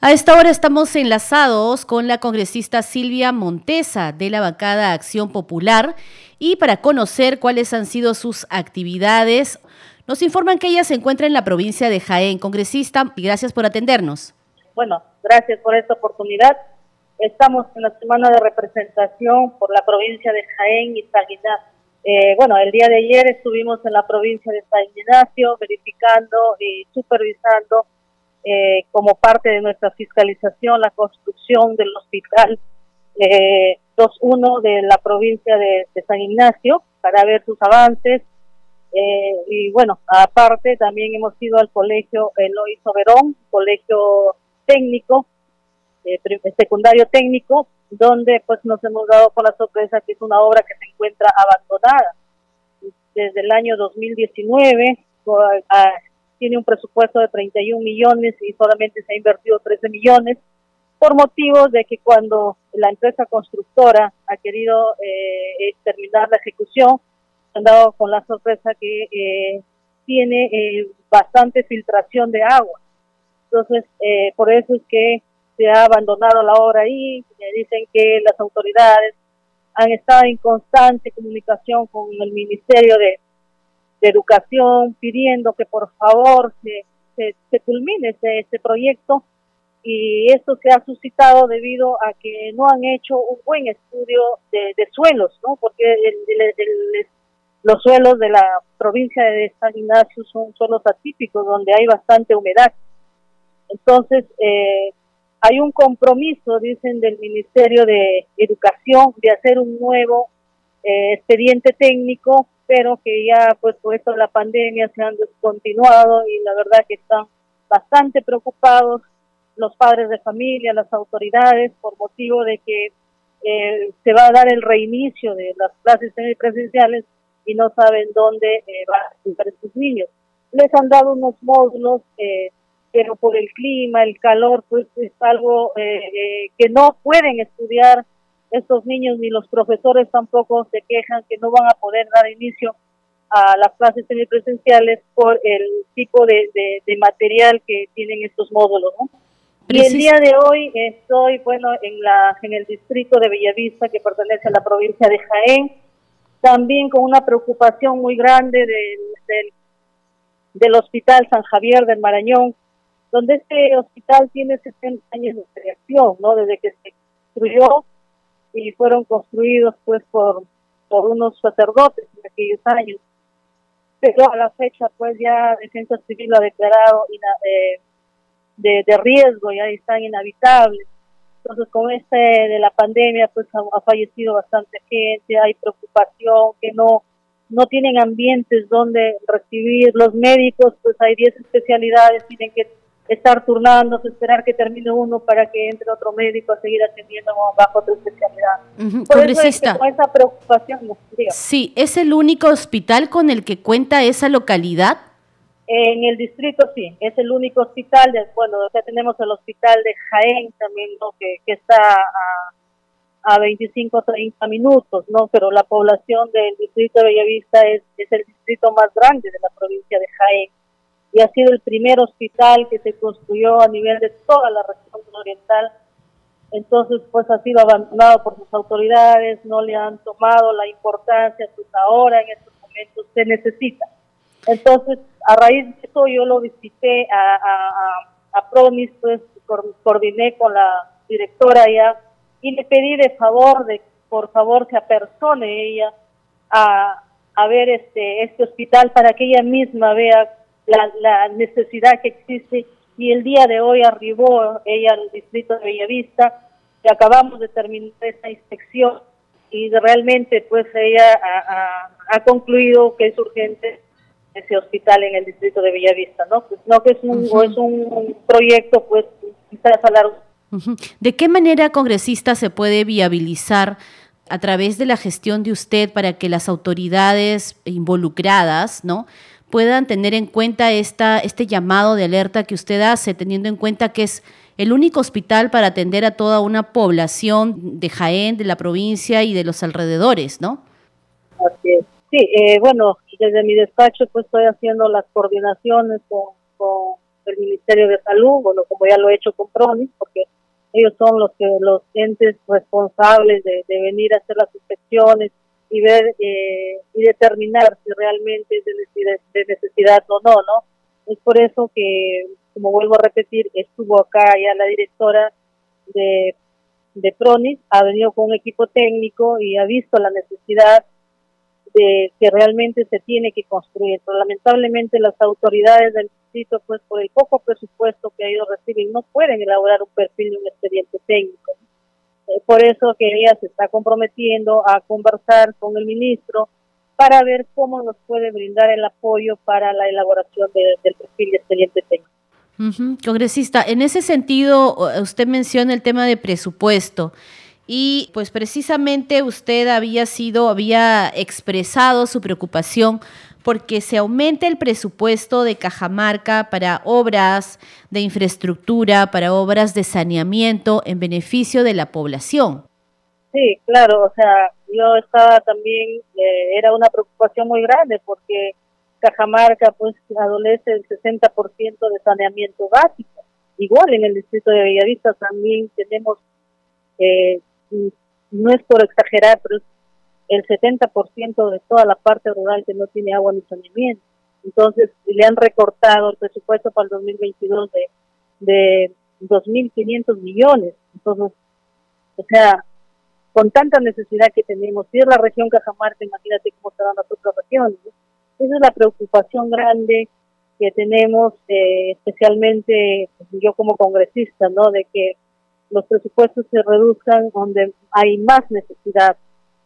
A esta hora estamos enlazados con la congresista Silvia Montesa de la bancada Acción Popular y para conocer cuáles han sido sus actividades, nos informan que ella se encuentra en la provincia de Jaén. Congresista, gracias por atendernos. Bueno, gracias por esta oportunidad. Estamos en la semana de representación por la provincia de Jaén y San. Eh, bueno, el día de ayer estuvimos en la provincia de San Ignacio verificando y supervisando eh, como parte de nuestra fiscalización la construcción del hospital eh, 2.1 de la provincia de, San Ignacio para ver sus avances. Eh, y bueno, aparte también hemos ido al colegio Eloy Soberón, colegio técnico, eh, secundario técnico, donde pues nos hemos dado con la sorpresa que es una obra que se encuentra abandonada desde el año 2019 tiene un presupuesto de 31 millones y solamente se ha invertido 13 millones por motivos de que cuando la empresa constructora ha querido eh, terminar la ejecución, han dado con la sorpresa que eh, tiene eh, bastante filtración de agua. Entonces, por eso es que se ha abandonado la obra ahí. Dicen que las autoridades han estado en constante comunicación con el Ministerio de de educación pidiendo que por favor se, se, culmine este, este, proyecto y esto se ha suscitado debido a que no han hecho un buen estudio de, suelos, ¿no? Porque los suelos de la provincia de San Ignacio son suelos atípicos donde hay bastante humedad. Entonces, eh, hay un compromiso, dicen, del Ministerio de Educación de hacer un nuevo eh, expediente técnico pero que ya pues por esto la pandemia se han descontinuado y la verdad que están bastante preocupados los padres de familia, las autoridades, por motivo de que eh, se va a dar el reinicio de las clases semipresenciales y no saben dónde eh, van a estudiar sus niños. Les han dado unos módulos, eh, pero por el clima, el calor, pues es algo que no pueden estudiar estos niños ni los profesores tampoco se quejan que no van a poder dar inicio a las clases semipresenciales por el tipo de, material que tienen estos módulos. Y el día de hoy estoy, bueno, en, la, en el distrito de Bellavista, que pertenece a la provincia de Jaén, también con una preocupación muy grande del, del, del Hospital San Javier del Marañón, donde este hospital tiene 60 años de creación, ¿no? Desde que se construyó y fueron construidos pues por, por unos sacerdotes en aquellos años. Pero a la fecha pues ya Defensa Civil lo ha declarado eh, de, de riesgo, ya están inhabitables. Entonces con este de la pandemia pues ha, fallecido bastante gente, hay preocupación que no no tienen ambientes donde recibir los médicos, pues hay 10 especialidades, tienen que estar turnándose, esperar que termine uno para que entre otro médico a seguir atendiendo bajo otra especialidad. Por eso es con esa preocupación. Sí, ¿es el único hospital con el que cuenta esa localidad? En el distrito sí, es el único hospital, de, bueno, ya tenemos el hospital de Jaén también, ¿no? que, que está a, a 25 30 minutos, ¿no? Pero la población del distrito de Bellavista es, es el distrito más grande de la provincia de Jaén y ha sido el primer hospital que se construyó a nivel de toda la región oriental. Entonces, pues ha sido abandonado por sus autoridades, no le han tomado la importancia, pues ahora en estos momentos se necesita. Entonces, a raíz de eso yo lo visité a, a, a Promis, pues coordiné con la directora ya y le pedí de favor, de por favor se apersone ella a, a ver este, este hospital para que ella misma vea la, necesidad que existe y el día de hoy arribó ella al distrito de Bellavista y acabamos de terminar esta inspección y realmente pues ella ha, concluido que es urgente ese hospital en el distrito de Bellavista, ¿no? Pues no que es un, es un proyecto pues quizás a largo. ¿De qué manera, congresista, se puede viabilizar a través de la gestión de usted para que las autoridades involucradas, ¿no? Puedan tener en cuenta esta, este llamado de alerta que usted hace, teniendo en cuenta que es el único hospital para atender a toda una población de Jaén, de la provincia y de los alrededores, ¿no? Sí, eh, bueno, desde mi despacho pues estoy haciendo las coordinaciones con, el Ministerio de Salud, bueno, como ya lo he hecho con PRONIS, porque ellos son los que los entes responsables de, venir a hacer las inspecciones y ver eh, y determinar si realmente es de necesidad, o no, ¿no? Es por eso que, como vuelvo a repetir, estuvo acá ya la directora de, de PRONIS, ha venido con un equipo técnico y ha visto la necesidad de que realmente se tiene que construir. Pero lamentablemente las autoridades del distrito, pues por el poco presupuesto que ellos reciben, no pueden elaborar un perfil de un expediente técnico. Eh, por eso que ella se está comprometiendo a conversar con el ministro para ver cómo nos puede brindar el apoyo para la elaboración del perfil de expediente técnico. Congresista, en ese sentido, usted menciona el tema de presupuesto y pues precisamente usted había sido, había expresado su preocupación porque se aumente el presupuesto de Cajamarca para obras de infraestructura, para obras de saneamiento en beneficio de la población. Sí, claro, o sea, yo estaba también, eh, era una preocupación muy grande porque Cajamarca pues adolece del 60% de saneamiento básico. Igual en el distrito de Bellavista también tenemos eh, no es por exagerar, pero el 70% de toda la parte rural que no tiene agua ni saneamiento. Entonces, le han recortado el presupuesto para el 2022 de, de 2.500 millones. Entonces, o sea, con tanta necesidad que tenemos, si es la región Cajamarca, imagínate cómo estarán las otras regiones. Esa es la preocupación grande que tenemos, eh, especialmente yo como congresista, ¿no? De que los presupuestos se reduzcan donde hay más necesidad.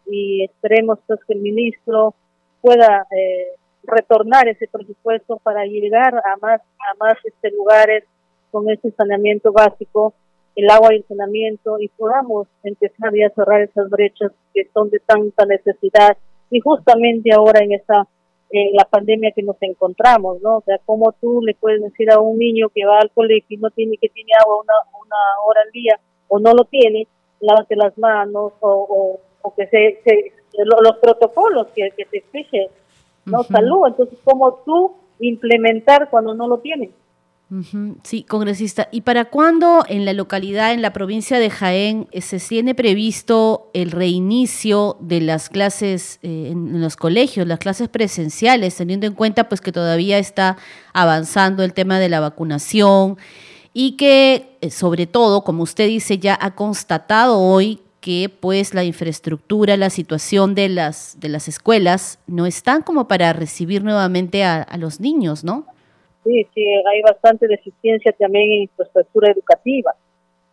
Y esperemos pues que el ministro pueda eh, retornar ese presupuesto para llegar a más a más este lugares con ese saneamiento básico el agua y el saneamiento y podamos empezar ya a cerrar esas brechas que son de tanta necesidad. Y justamente ahora en esta en la pandemia que nos encontramos, ¿no? O sea, como tú le puedes decir a un niño que va al colegio y no tiene que tiene agua una, una hora al día o no lo tiene, lávate las manos o, o, que se, se los protocolos que, que te exige, ¿no? Salud, entonces, ¿cómo tú implementar cuando no lo tienes? Sí, congresista. ¿Y para cuándo en la localidad, en la provincia de Jaén, eh, se tiene previsto el reinicio de las clases eh, en los colegios, las clases presenciales, teniendo en cuenta pues que todavía está avanzando el tema de la vacunación y que eh, sobre todo, como usted dice, ya ha constatado hoy que pues la infraestructura, la situación de las, de las escuelas no están como para recibir nuevamente a, a los niños, ¿no? Sí, sí, hay bastante deficiencia también en infraestructura educativa.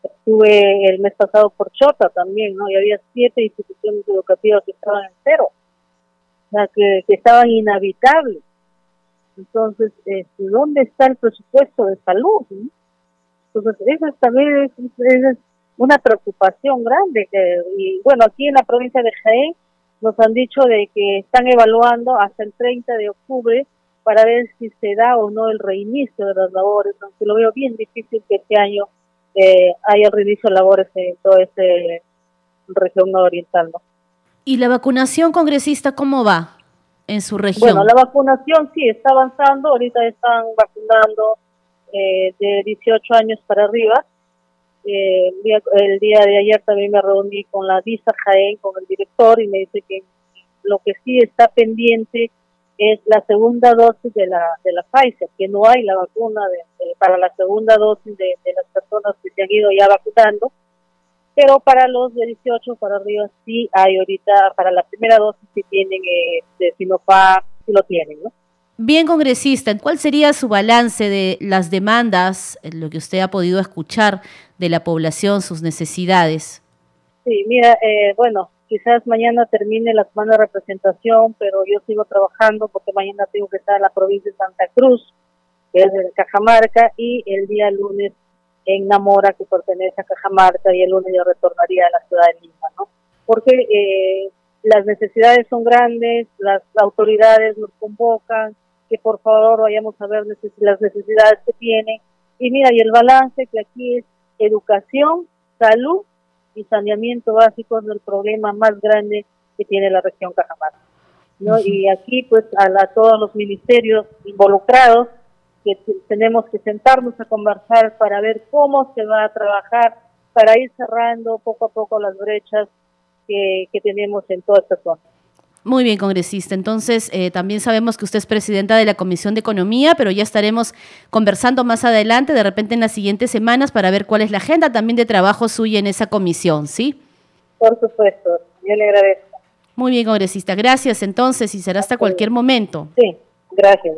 Estuve el mes pasado por Chota también, ¿no? Y había siete instituciones educativas que estaban en cero, o sea, que, estaban inhabitables. Entonces, este, ¿dónde está el presupuesto de salud? Entonces, eso también es, una preocupación grande. y bueno, aquí en la provincia de Jaén nos han dicho de que están evaluando hasta el 30 de octubre para ver si se da o no el reinicio de las labores, aunque lo veo bien difícil que este año eh, haya reinicio de labores en toda esta región oriental. ¿Y la vacunación congresista cómo va en su región? Bueno, la vacunación sí está avanzando, ahorita están vacunando eh, de 18 años para arriba. Eh, el día de ayer también me reuní con la DISA Jaén, con el director, y me dice que lo que sí está pendiente es la segunda dosis de la, de la Pfizer, que no hay la vacuna de, para la segunda dosis de, las personas que se han ido ya vacunando, pero para los de 18 para arriba sí hay ahorita, para la primera dosis sí tienen eh, de Sinopharm, sí lo tienen, ¿no? Bien, congresista, ¿cuál sería su balance de las demandas, lo que usted ha podido escuchar de la población, sus necesidades? Sí, mira, eh, bueno, quizás mañana termine la semana de representación, pero yo sigo trabajando porque mañana tengo que estar en la provincia de Santa Cruz, que es de Cajamarca, y el día lunes en Namora, que pertenece a Cajamarca, y el lunes yo retornaría a la ciudad de Lima, ¿no? Porque eh, las necesidades son grandes, las autoridades nos convocan, que por favor vayamos a ver las necesidades que tienen. Y mira, y el balance que aquí es educación, salud y saneamiento básico es el problema más grande que tiene la región Cajamarca. ¿no? Y aquí, pues, a, todos los ministerios involucrados, que tenemos que sentarnos a conversar para ver cómo se va a trabajar para ir cerrando poco a poco las brechas que, que tenemos en toda esta zona. Muy bien, congresista. Entonces, eh, también sabemos que usted es presidenta de la Comisión de Economía, pero ya estaremos conversando más adelante, de repente en las siguientes semanas, para ver cuál es la agenda también de trabajo suya en esa comisión, ¿sí? Por supuesto, yo le agradezco. Muy bien, congresista. Gracias entonces y será hasta cualquier momento. Sí, gracias.